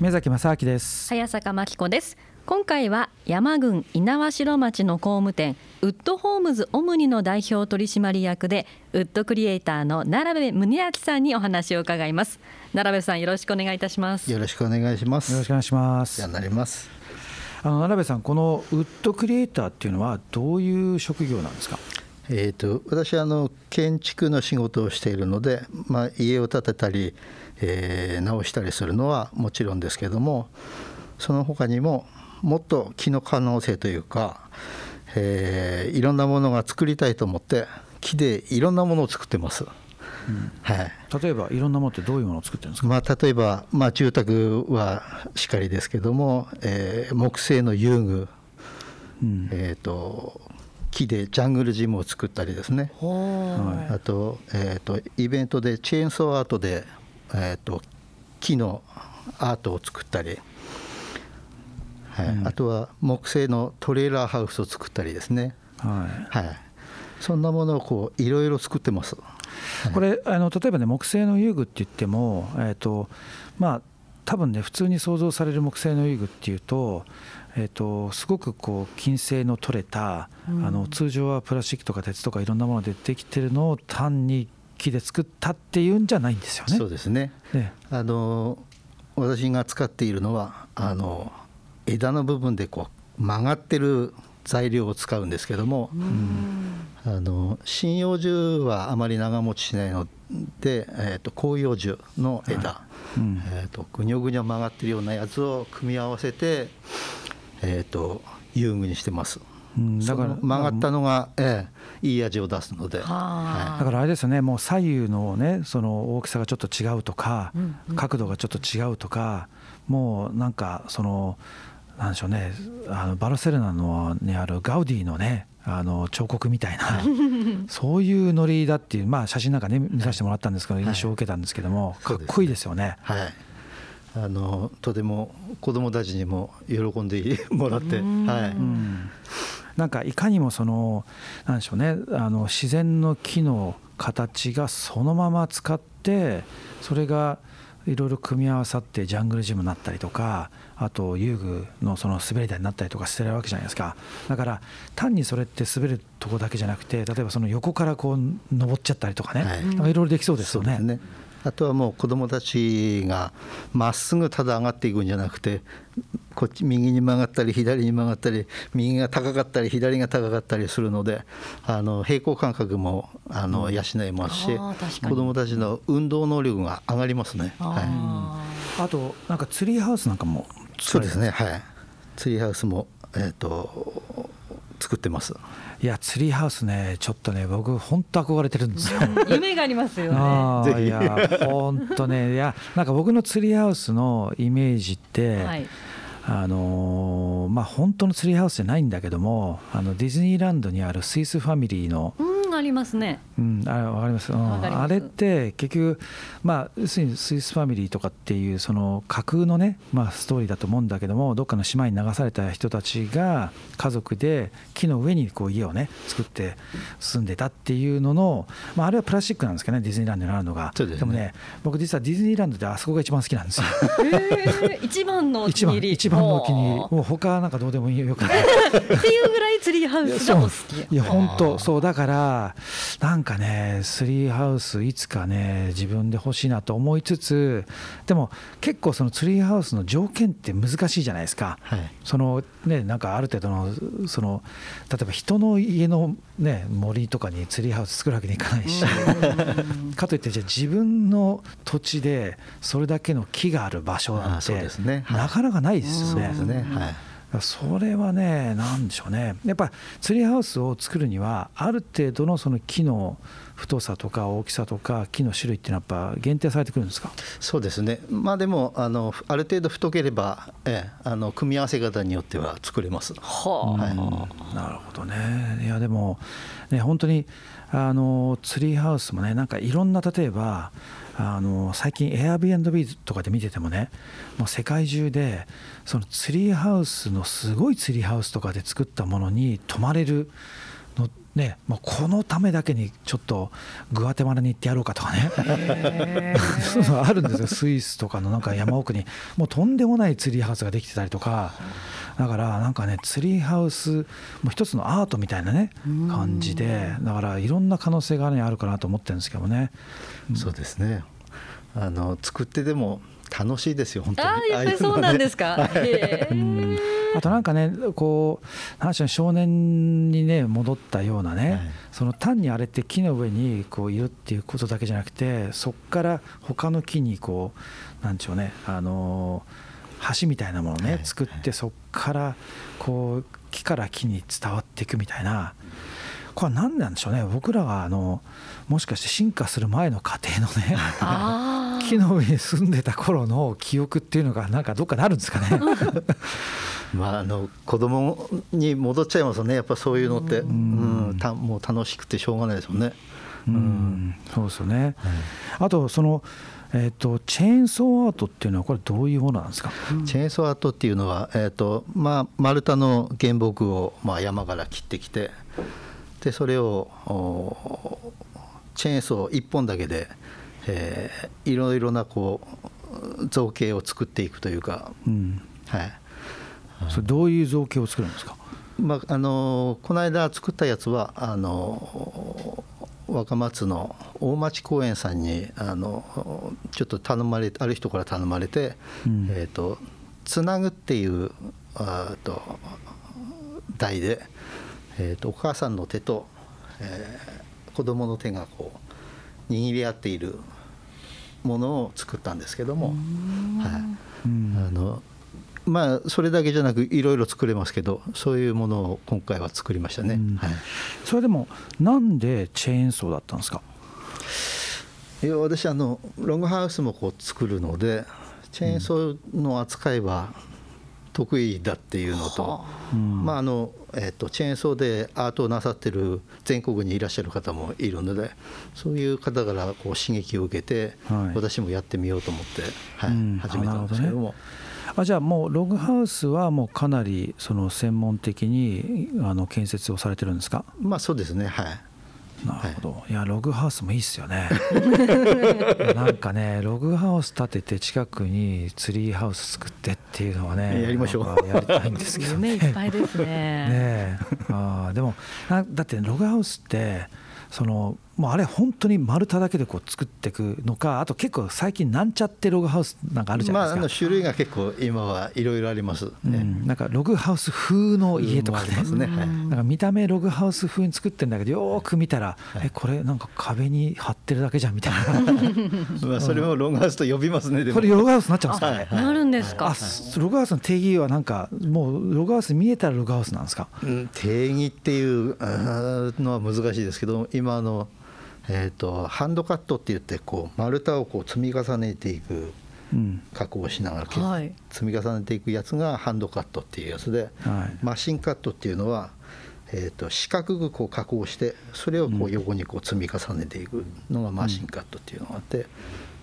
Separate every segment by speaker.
Speaker 1: 目崎正明です。
Speaker 2: 早坂真紀子です。今回は山郡猪苗代町の工務店ウッドホームズオムニの代表取締役でウッドクリエイターの奈良部宗明さんにお話を伺います。奈良部さんよろしくお願いいたします。
Speaker 3: よろしくお願いします。
Speaker 1: よろしくお願いします。
Speaker 3: なります。
Speaker 1: あの奈良部さんこのウッドクリエイターっていうのはどういう職業なんですか？
Speaker 3: えーと、私はあの建築の仕事をしているので、まあ、家を建てたり、えー、直したりするのはもちろんですけどもその他にももっと木の可能性というか、えー、いろんなものが作りたいと思って木でいろんなものを作ってます。
Speaker 1: うん、はい、例えばいろんなものってどういうものを作ってるんですか、
Speaker 3: まあ、例えば、まあ、住宅はしかりですけども、えー、木製の遊具、うん、えーと木でジャングルジムを作ったりですね、あと,、えーと、イベントでチェーンソーアートで、えーと、木のアートを作ったり、はい、うん、あとは木製のトレーラーハウスを作ったりですね、はい、はい、そんなものをこういろいろ作ってます。
Speaker 1: これあの例えばね木製の遊具って言っても、えーとまあ、多分ね普通に想像される木製の遊具っていうとえーと、すごくこう金星の取れた、うん、あの通常はプラスチックとか鉄とかいろんなものでできてるのを単に木で作ったっていうんじゃないんですよね。
Speaker 3: そうですね、ね、あの私が使っているのはあの枝の部分でこう曲がってる材料を使うんですけども、うん、あの針葉樹はあまり長持ちしないので、えーと、広葉樹の枝、うん、えーとぐにょぐにょ曲がってるようなやつを組み合わせてえーと、遊具にしてます。うん、だから曲がったのが、ええ、いい味を出すので、
Speaker 1: はい、だからあれですよねもう左右のねその大きさがちょっと違うとか、うんうん、角度がちょっと違うとかもうなんかそのなんでしょうね。あのバルセロナのにあるガウディのねあの彫刻みたいな そういうノリだっていう、まあ、写真なんかね見させてもらったんですけど、印象を受けたんですけども、かっこいいですよね。
Speaker 3: はい。あのとても子どもたちにも喜んでもらって、はい、
Speaker 1: なんかいかにもそのなんでしょうねあの自然の木の形がそのまま使ってそれがいろいろ組み合わさってジャングルジムになったりとかあと遊具のその滑り台になったりとかしてるわけじゃないですか。だから単にそれって滑るとこだけじゃなくて例えばその横からこう登っちゃったりとかね、はい、いろいろできそうですよね。
Speaker 3: あとはもう子どもたちがまっすぐただ上がっていくんじゃなくてこっち右に曲がったり左に曲がったり右が高かったり左が高かったりするのであの平行感覚もあの養えますし、子どもたちの運動能力が上がりますね。
Speaker 1: はい、あとなんかツリーハウスなんかも
Speaker 3: そうですね。はい。ツリーハウスもえっ、ー、と作ってます。
Speaker 1: いやツリーハウスねちょっとね僕本当憧れてるんですよ。
Speaker 2: 夢がありますよね。
Speaker 1: いや本当ねいやなんか僕のツリーハウスのイメージって。はいあのまあ本当のツリーハウスじゃないんだけどもあのディズニーランドにあるスイスファミリーの、
Speaker 2: うんありますね。
Speaker 1: うん、あわかります。うん、あれって結局まあ要するにスイスファミリーとかっていうその架空のねまあストーリーだと思うんだけども、どっかの島に流された人たちが家族で木の上にこう家をね作って住んでたっていうのの、まああれはプラスチックなんですけどねディズニーランドにあるのが。でね、でもね僕実はディズニーランドであそこが一番好きなんですよ。
Speaker 2: えー、一番のお気に入り。
Speaker 1: 一番のお気に入り。もう他なんかどうでもいいよくない。
Speaker 2: っていうぐらいツリーハウスがお好き。
Speaker 1: いや本当そうだからなんかねスリーハウスいつかね自分で欲しいなと思いつつでも結構そのツリーハウスの条件って難しいじゃないですか、はい、そのねなんかある程度のその例えば人の家のね森とかにツリーハウス作るわけにいかないし かといってじゃあ自分の土地でそれだけの木がある場所なんて、ね。はい、なかなかないですよね。それはね、なんでしょうね、やっぱツリーハウスを作るには、ある程度のその木の太さとか大きさとか、木の種類っていうのは、やっぱ限定されてくるんですか？
Speaker 3: そうですね、まあ、でもあの、ある程度太ければ、ええ、あの組み合わせ方によっては作れます。は
Speaker 1: あ、はい、なるほどね、いや、でも、ね、本当にあのツリーハウスもね、なんかいろんな、例えば、あの最近 Airbnb とかで見ててもねもう世界中でそのツリーハウスのすごいツリーハウスとかで作ったものに泊まれるねもうこのためだけにちょっとグアテマラに行ってやろうかとかね。そういうのあるんですよ。スイスとかのなんか山奥に。もうとんでもないツリーハウスができてたりとか。だからなんかねツリーハウスも一つのアートみたいなね感じで。だからいろんな可能性が、ね、あるかなと思ってるんですけどね。
Speaker 3: そうですね。あの作ってでも楽しいですよ本当に。
Speaker 2: あやっぱりそうなんですか、
Speaker 1: うん。あとなんかねこうなん少年にね戻ったようなね、はい、その単にあれって木の上にこういるっていうことだけじゃなくてそこから他の木にこうなんでしょうねあの橋みたいなものをね作ってそこからこう木から木に伝わっていくみたいな。これは何なんでしょうね？僕らはあのもしかして進化する前の過程のね木の上に住んでた頃の記憶っていうのがなんかどっかなるんですかね
Speaker 3: まああの子供に戻っちゃいますよねやっぱそういうのってうんたもう楽しくてしょうがないですよね。
Speaker 1: うん、そうですよね、はい、あとそのえーと、チェーンソーアートっていうのはこれどういうものなんですか、
Speaker 3: チェーンソーアートっていうのは、えーとまあ、丸太の原木を、まあ、山から切ってきてでそれをチェーンソー1本だけで、えー、いろいろなこう造形を作っていくというか、うん、はい。
Speaker 1: それどういう造形を作るんですか、
Speaker 3: まあ、あのこの間作ったやつはあの若松の大町公園さんにあのちょっと頼まれある人から頼まれて、うん、えーと、つなぐっていうあと台で、えーと、お母さんの手と、えー、子供の手がこう握り合っているものを作ったんですけども、はい、あのまあそれだけじゃなくいろいろ作れますけどそういうものを今回は作りましたね、はい、
Speaker 1: それでもなんでチェーンソーだったんですか？
Speaker 3: いや私あのロングハウスもこう作るのでチェーンソーの扱いは得意だっていうのと、うん、まああのえーと、チェーンソーでアートをなさってる全国にいらっしゃる方もいるのでそういう方からこう刺激を受けて、はい、私もやってみようと思って、はい、うん、始めたんですけども。
Speaker 1: あじゃあもうログハウスはもうかなりその専門的にあの建設をされてるんですか？
Speaker 3: まあそうですねはい
Speaker 1: なるほど、はい、いやログハウスもいいっすよね。なんかねログハウス建てて近くにツリーハウス作ってっていうのはね
Speaker 3: やりましょう。
Speaker 1: やりたいんですけど、
Speaker 2: ね、夢いっぱいですね。
Speaker 1: ねあでもだってログハウスってそのもうあれ本当に丸太だけでこう作っていくのかあと結構最近なんちゃってログハウスなんかあるじゃないですか、まあ、あの
Speaker 3: 種類が結構今はいろいろあります、ね、う
Speaker 1: ん、なんかログハウス風の家とかね。ね、はい、なんか見た目ログハウス風に作ってるんだけどよく見たら、はい、えこれなんか壁に貼ってるだけじゃんみたいな。
Speaker 3: まあそれもログハウスと呼びますね
Speaker 1: これログハウスになっちゃうんですか、はい、
Speaker 2: なるんですか、
Speaker 1: あログハウスの定義はなんかもうログハウス見えたらログハウスなんですか、
Speaker 3: うん、定義っていうのは難しいですけど今のえーと、ハンドカットって言ってこう丸太をこう積み重ねていく加工をしながら、はい、積み重ねていくやつがハンドカットっていうやつで、はい、マシンカットっていうのは、えーと、四角くこう加工してそれをこう横にこう積み重ねていくのがマシンカットっていうのがあって、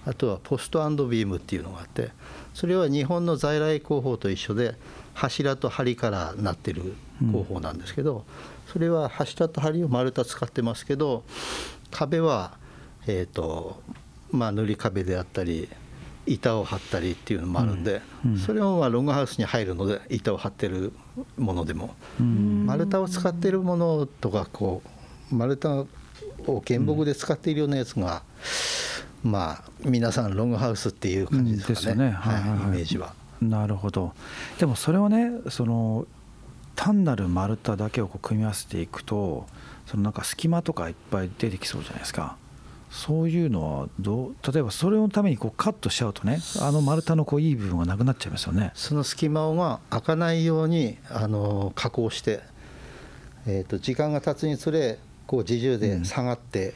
Speaker 3: あとはポストビームっていうのがあってそれは日本の在来工法と一緒で柱と梁からなってる工法なんですけど、それは柱と梁を丸太使ってますけど壁は、えーとまあ、塗り壁であったり板を張ったりっていうのもあるんで、うんうん、それもまあロングハウスに入るので板を張ってるものでも、うん、丸太を使ってるものとかこう丸太を原木で使っているようなやつが、まあ皆さんロングハウスっていう感じですかね,、ね。はい、はい、イメージは。
Speaker 1: なるほど。でもそれをねその単なる丸太だけをこう組み合わせていくとそのなんか隙間とかいっぱい出てきそうじゃないですか。そういうのはどう例えばそれのためにこうカットしちゃうとねあの丸太のこういい部分がなくなっちゃいますよね。
Speaker 3: その隙間が開かないようにあの加工して、えー、と時間が経つにつれこう自重で下がって、うん、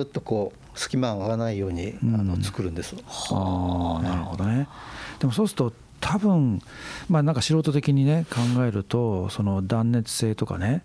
Speaker 3: ずっとこう隙間が開かないように、あの作るんです、
Speaker 1: はあなるほどねでもそうすると多分まあなんか素人的にね考えるとその断熱性とかね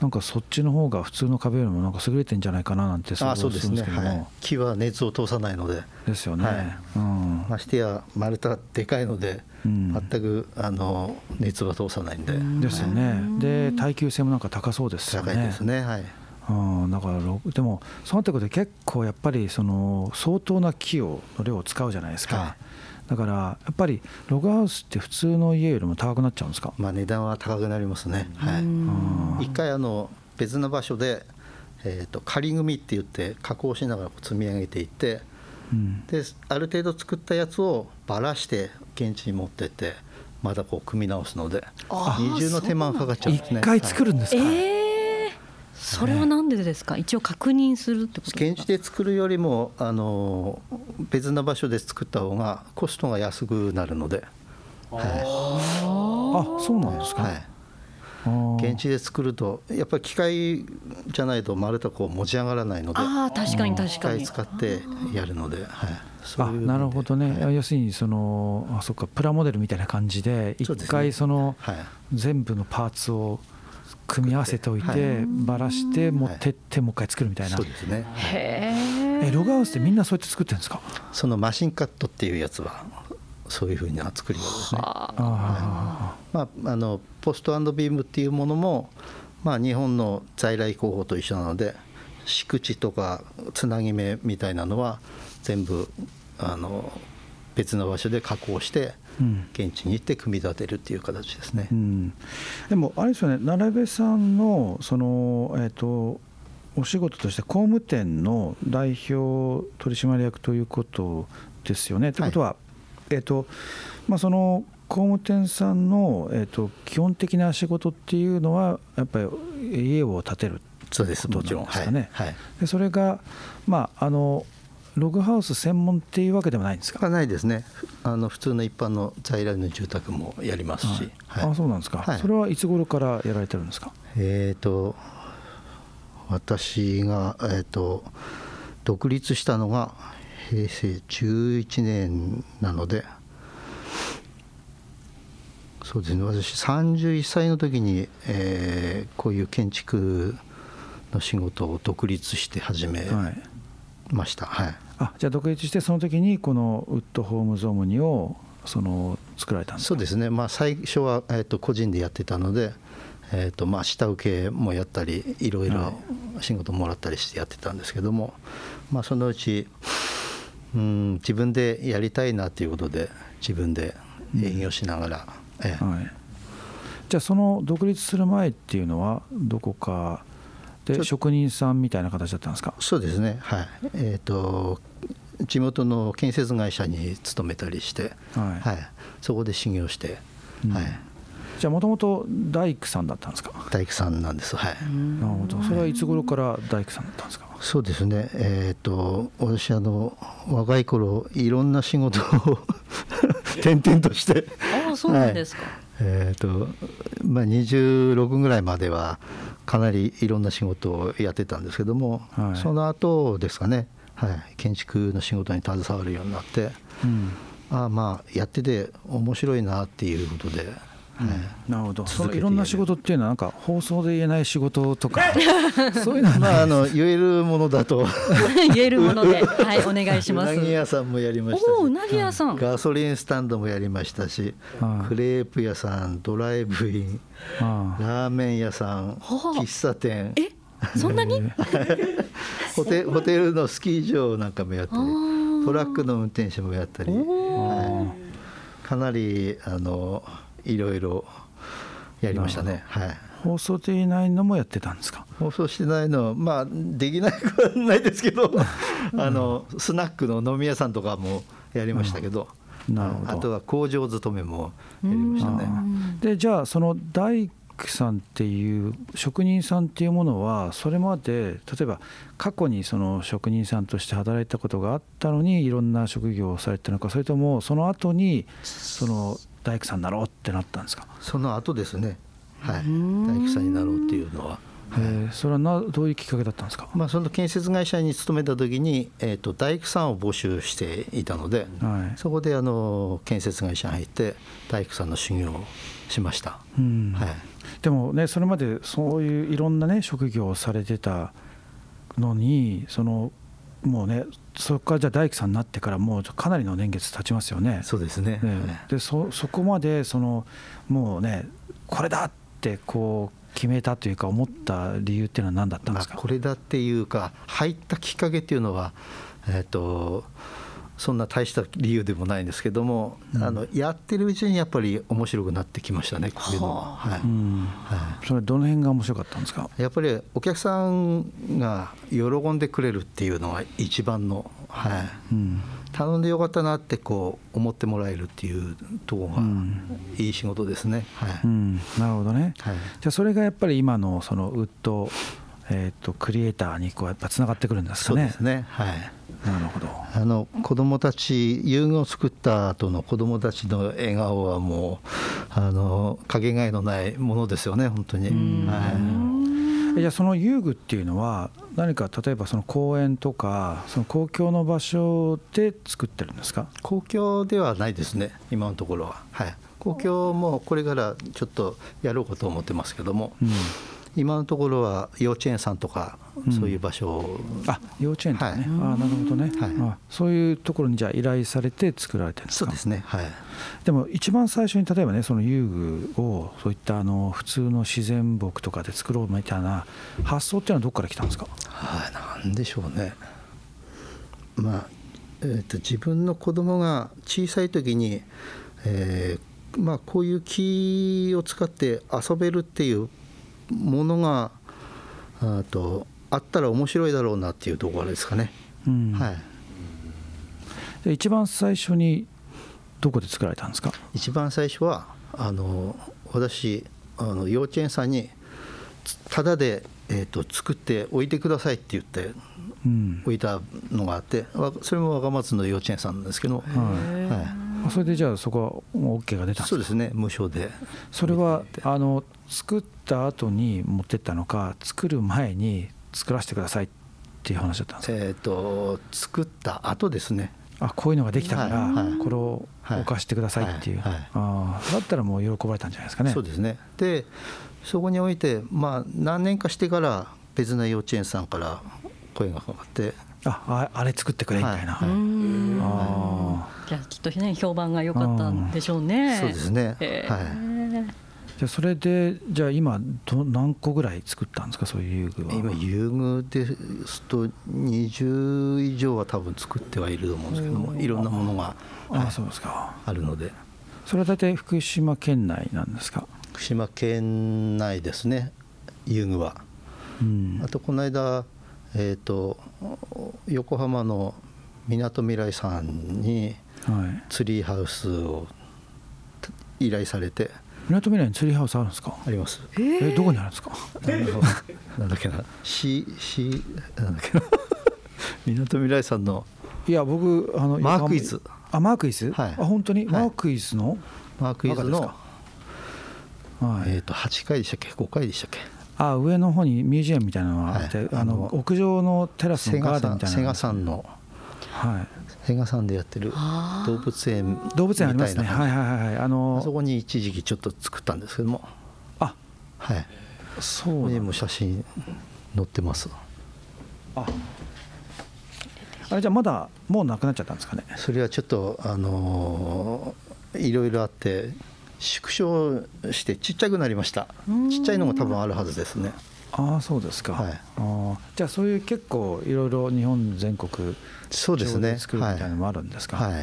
Speaker 1: なんかそっちの方が普通の壁よりもなんか優れてんじゃないかななんて想像するんですけども、ねはい、
Speaker 3: 木は熱を通さないので。
Speaker 1: ですよね、はい、
Speaker 3: うん、ましてや丸太でかいので、うん、全くあの熱は通さないんで、
Speaker 1: ですよね。で耐久性もなんか高そうですよね。
Speaker 3: 高いですね。はい。
Speaker 1: うん、だからでもそうなってことで結構やっぱりその相当な木をの量を使うじゃないですか、はいだからやっぱりログハウスって普通の家よりも高くなっちゃうんですか、
Speaker 3: まあ、値段は高くなりますね、はい、一回あの別の場所で、えーと、仮組って言って加工しながら積み上げていって、うん、である程度作ったやつをばらして現地に持ってってまたこう組み直すので二重の手間がかかっちゃうんですね。
Speaker 1: 一回作るんですか、
Speaker 2: はい、えーそれはなんでですか、一応確認するってこと
Speaker 3: 現地で作るよりもあの別な場所で作った方がコストが安くなるので、
Speaker 1: はい、あそうなんですか、はい。
Speaker 3: 現地で作るとやっぱり機械じゃないと丸太こう持ち上がらないので
Speaker 2: あ確かに確かに。
Speaker 3: 機械使ってやるので、はい、
Speaker 1: あなるほどね、はい、要するにそのあそっかプラモデルみたいな感じで一回その全部のパーツを組み合わせておいて、ばらして持ってってもう一回作るみたいな、
Speaker 3: そうですね。
Speaker 1: へえログハウスってみんなそうやって作ってるんですか？
Speaker 3: そのマシンカットっていうやつはそういうふうな作り方ですね。あ、まあ、あのポストビームっていうものも、まあ、日本の在来工法と一緒なので敷地とかつなぎ目みたいなのは全部あの別の場所で加工して現地に行って組み立てるっていう形ですね、
Speaker 1: うん、でもあれですよね並部さんのその、えーと、お仕事として工務店の代表取締役ということですよね。ということは、えーとまあ、その工務店さんの、えーと、基本的な仕事っていうのはやっぱり家を建てる
Speaker 3: そうです。もちろん。
Speaker 1: ですかね。はい。はい、でそれが、まあ、あのログハウス専門っていうわけでもないんですか？
Speaker 3: ないですね。あの普通の一般の在来の住宅もやりますし、
Speaker 1: はい、あそうなんですか、はい、それはいつ頃からやられてるんですか？
Speaker 3: えっ、ー、と私が、えーと、独立したのが平成11年なのでそうですね。私31歳の時に、えー、こういう建築の仕事を独立して始めました、はい、はい、
Speaker 1: あじゃあ独立してその時にこのウッドホームズオムニをその作られたんです
Speaker 3: そうですね、まあ、最初は、えー、と個人でやってたので、えーとまあ、下請けもやったりいろいろ仕事もらったりしてやってたんですけども、まあ、そのうちうん自分でやりたいなということで自分で営業しながら、
Speaker 1: うん、ええ。はい、じゃあその独立する前っていうのはどこかで職人さんみたいな形だったんですか？
Speaker 3: そうですね。はい。えっ、ー、と地元の建設会社に勤めたりして、はい、はい、そこで修行して、うん、はい。
Speaker 1: じゃあもともと大工さんだったんですか？
Speaker 3: 大工さんなんです。はい。
Speaker 1: なるほど。それはいつ頃から大工さんだったんですか？
Speaker 3: そうですね。えっ、ー、と私あの若い頃いろんな仕事を 転々として。
Speaker 2: ああそうなんですか、はい、
Speaker 3: えっ、ー、とまあ26ぐらいまではかなりいろんな仕事をやってたんですけども、はい、その後ですかね、はい、建築の仕事に携わるようになって、うん、あまあやってて面白いなっていうことで
Speaker 1: なるほど。そのいろんな仕事っていうのはなんか放送で言えない仕事とか。そういうのは
Speaker 3: まああの言えるものだと。
Speaker 2: 言えるもので。はいお願いします。
Speaker 3: うなぎ屋さんもやりましたし。
Speaker 2: うなぎ屋さん。
Speaker 3: ガソリンスタンドもやりましたし。クレープ屋さんドライブイン。ラーメン屋さん喫茶店。
Speaker 2: えそんなに？
Speaker 3: ホテホテルのスキー場なんかもやったり。トラックの運転手もやったり、はい、かなりあのいろいろやりましたね。はい。
Speaker 1: 放送していないのもやってたんですか？
Speaker 3: 放送してないのまあできないくはないですけどあのスナックの飲み屋さんとかもやりましたけど、うん、なるほど。あとは工場勤めもやりましたね。
Speaker 1: でじゃあその大工さんっていう職人さんっていうものはそれまで例えば過去にその職人さんとして働いたことがあったのにいろんな職業をされてるのかそれともその後にその大工さんになろうってなったんですか？
Speaker 3: その後ですね。はい。大工さんになろうっていうのは。
Speaker 1: えー、それはなどういうきっかけだったんですか、
Speaker 3: まあ、その建設会社に勤めた時に、えーと、大工さんを募集していたので、はい、そこであの建設会社に入って大工さんの修行をしました、うん。
Speaker 1: はい、でもねそれまでそういういろんなね職業をされてたのにそのもうねそこからじゃあ大工さんになってからもうかなりの年月経ちますよね。
Speaker 3: そうですね、
Speaker 1: ね、でそそこまでそのもうねこれだってこう決めたというか思った理由っていうのは何だったんですか、
Speaker 3: まあ、これだっていうか入ったきっかけっていうのはえっ、ー、とそんな大した理由でもないんですけども、うん、あのやってるうちにやっぱり面白くなってきましたねこういうのは。はい、
Speaker 1: はい、それどの辺が面白かったんですか？
Speaker 3: やっぱりお客さんが喜んでくれるっていうのが一番の、はい、うん、頼んでよかったなってこう思ってもらえるっていうところがいい仕事ですね。はい、
Speaker 1: うん、なるほどね、はい、じゃあそれがやっぱり今のそのウッドえーと、クリエイターにこうやっぱつながってくるんですかね？
Speaker 3: そうですね。はい
Speaker 1: なるほど
Speaker 3: あの子供たち遊具を作った後の子供たちの笑顔はもうあのかけがえのないものですよね本当に。
Speaker 1: はい、じゃあその遊具っていうのは何か例えばその公園とかその公共の場所で作ってるんですか？
Speaker 3: 公共ではないですね今のところは。はい、公共もこれからちょっとやろうかと思ってますけども。うん今のところは幼稚園さんとかそういう場所を、
Speaker 1: うん、あ幼稚園とかね、はい、あなるほどね、はい、そういうところにじゃあ依頼されて作られてるんです
Speaker 3: か。そうですね。はい。
Speaker 1: でも一番最初に例えばねその遊具をそういったあの普通の自然木とかで作ろうみたいな発想っていうのはどこから来たんですか？
Speaker 3: はいなんでしょうね。まあ、えーと、自分の子供が小さい時に、えーまあ、こういう木を使って遊べるっていうものがあとあったら面白いだろうなっていうところですかね。うん、はい、
Speaker 1: 一番最初にどこで作られたんですか？
Speaker 3: 一番最初はあの私あの幼稚園さんにただで、えーと、作っておいてくださいって言って置いたのがあって、それも若松の幼稚園さんなんですけど、はい。
Speaker 1: はい、それでじゃあそこは OK が出たんですか？
Speaker 3: そうですね無償で。
Speaker 1: それはあの作った後に持ってったのか作る前に作らせてくださいっていう話だったんですか？
Speaker 3: えっ、と作った後ですね。
Speaker 1: あこういうのができたから、これを置かしてくださいっていう、あだったらもう喜ばれたんじゃないですかね。
Speaker 3: そうですね。でそこにおいてまあ何年かしてから別な幼稚園さんから声がかかって
Speaker 1: ああれ作ってくれみたいな、はい。
Speaker 2: はい、じゃあきっとね評判が良かったんでしょうね。
Speaker 3: そうですね。はい。
Speaker 1: じゃそれでじゃあ今ど何個ぐらい作ったんですか？そういう遊具は。
Speaker 3: 今遊具ですと20以上は多分作ってはいると思うんですけどもいろんなものが、
Speaker 1: はい、あそうですか。
Speaker 3: あるので。
Speaker 1: それは大体福島県内なんですか？
Speaker 3: 福島県内ですね遊具は、うん、あとこの間えーと、横浜のみなとみらいさんにツリーハウスを依頼されて、
Speaker 1: みなとみらいにツリーハウスあるんですか？
Speaker 3: あります。
Speaker 1: えー、どこにあるんですか？
Speaker 3: なんだっけな。C, C なんだっけな。みなとみらいさんの
Speaker 1: いや僕あの
Speaker 3: マークイズ
Speaker 1: あマークイズ、はい、あ本当に、はい、マークイズの？
Speaker 3: マークイズのはい、えっ、ー、と8回でしたっけ？5回でしたっけ？
Speaker 1: あ上の方にミュージアムみたいなのがあって、はい、あの屋上のテラスのガーデンみたいな。
Speaker 3: 瀬賀さんの。はい。瀬賀さんでやってる動物園
Speaker 1: 動物園ありますね。はいはいはい
Speaker 3: あのあそこに一時期ちょっと作ったんですけども。
Speaker 1: あ。
Speaker 3: はい。そうにも写真載ってます。あ。
Speaker 1: あれじゃあまだもうなくなっちゃったんですかね。
Speaker 3: それはちょっとあのいろいろあって縮小してちっちゃくなりました。ちっちゃいのも多分あるはずですね。
Speaker 1: ああそうですか、はい、あじゃあそういう結構いろいろ日本全国
Speaker 3: そうですね。
Speaker 1: 作るみたいなのもあるんですか、はい、は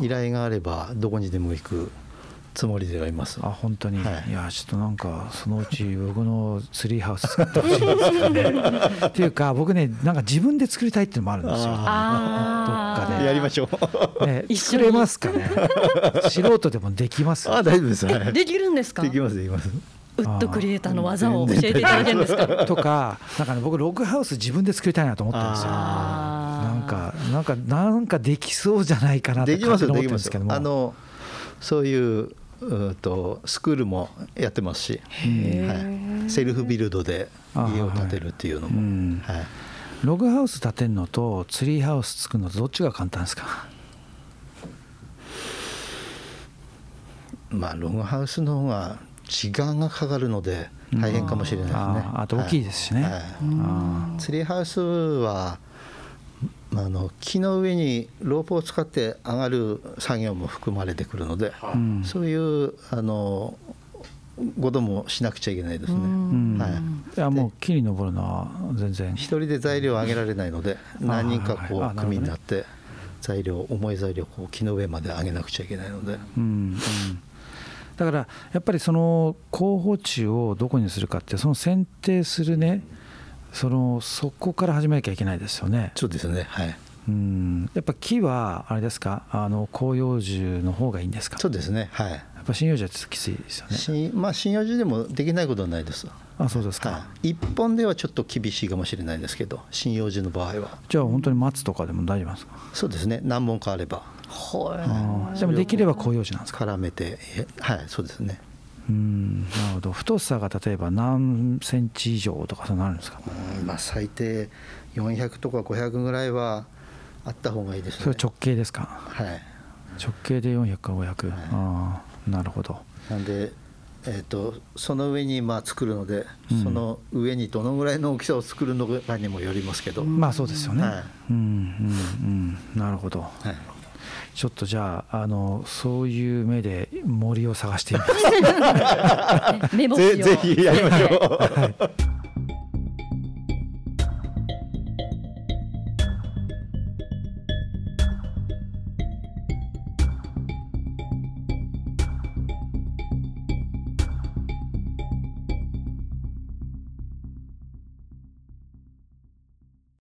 Speaker 1: い、
Speaker 3: 依頼があればどこにでも行くつもりではいます。
Speaker 1: あ本当に、はい、いやちょっとなんかそのうち僕のツリーハウス作ってほしいですよね。っていうか僕ねなんか自分で作りたいっていうのもあるんですよ。どっか
Speaker 3: で。やりましょ
Speaker 1: う、ね、作れますかね。素人でもできます
Speaker 3: あ大丈夫です、
Speaker 2: ね、できるんですか？
Speaker 3: できますできます。
Speaker 2: ウッドクリエイターの技を教えていただけるんですか？
Speaker 1: とかなんか、ね、僕ログハウス自分で作りたいなと思ってるんですよ。なんかなんかなんかできそうじゃないかなって思ってるんですけども。
Speaker 3: あのそういううとスクールもやってますし、はい、セルフビルドで家を建てるっていうのも、はい、
Speaker 1: ログハウス建てるのとツリーハウス作るのとどっちが簡単ですか？
Speaker 3: まあログハウスの方が時間がかかるので大変かもしれないですね。
Speaker 1: あと大きいですしね。
Speaker 3: はい、ツリーハウスはあの木の上にロープを使って上がる作業も含まれてくるので、うん、そういうあのこともしなくちゃいけないですね。
Speaker 1: はい、いやもう木に登るのは全然。
Speaker 3: 一人で材料を上げられないので何人かこう組になって材料重い材料を木の上まで上げなくちゃいけないので。うん、うん。
Speaker 1: だからやっぱりその候補地をどこにするかってその選定するねそのそこから始めなきゃいけないですよね。
Speaker 3: そうですね。はい。
Speaker 1: うん。やっぱ木はあれですか？あの広葉樹の方がいいんですか？
Speaker 3: そうですね。はい。や
Speaker 1: っぱ針葉樹はきついですよ
Speaker 3: ね。まあ針葉樹でもできないことはないです
Speaker 1: あそうですか、は
Speaker 3: い、一本ではちょっと厳しいかもしれないですけど針葉樹の場合は。
Speaker 1: じゃあ本当に松とかでも大丈夫ですか？
Speaker 3: そうですね。何本かあれば。
Speaker 1: はいでもできれば広葉樹なんですか？
Speaker 3: 絡めてはい。そうですね
Speaker 1: うん。なるほど。太さが例えば何センチ以上とかそうなるんですか、
Speaker 3: まあ、最低400とか500ぐらいはあった方がいいです、ね、
Speaker 1: それ直径ですか？
Speaker 3: はい。
Speaker 1: 直径で400か500、はい、ああなるほど。
Speaker 3: なんでえーと、その上にまあ作るので、うん、その上にどのぐらいの大きさを作るのかにもよりますけど、
Speaker 1: まあそうですよね、はい、うんうんうん。なるほど、はい、ちょっとじゃああのそういう目で森を探してみます。
Speaker 2: メモしよう。
Speaker 3: ぜひやりましょう、はい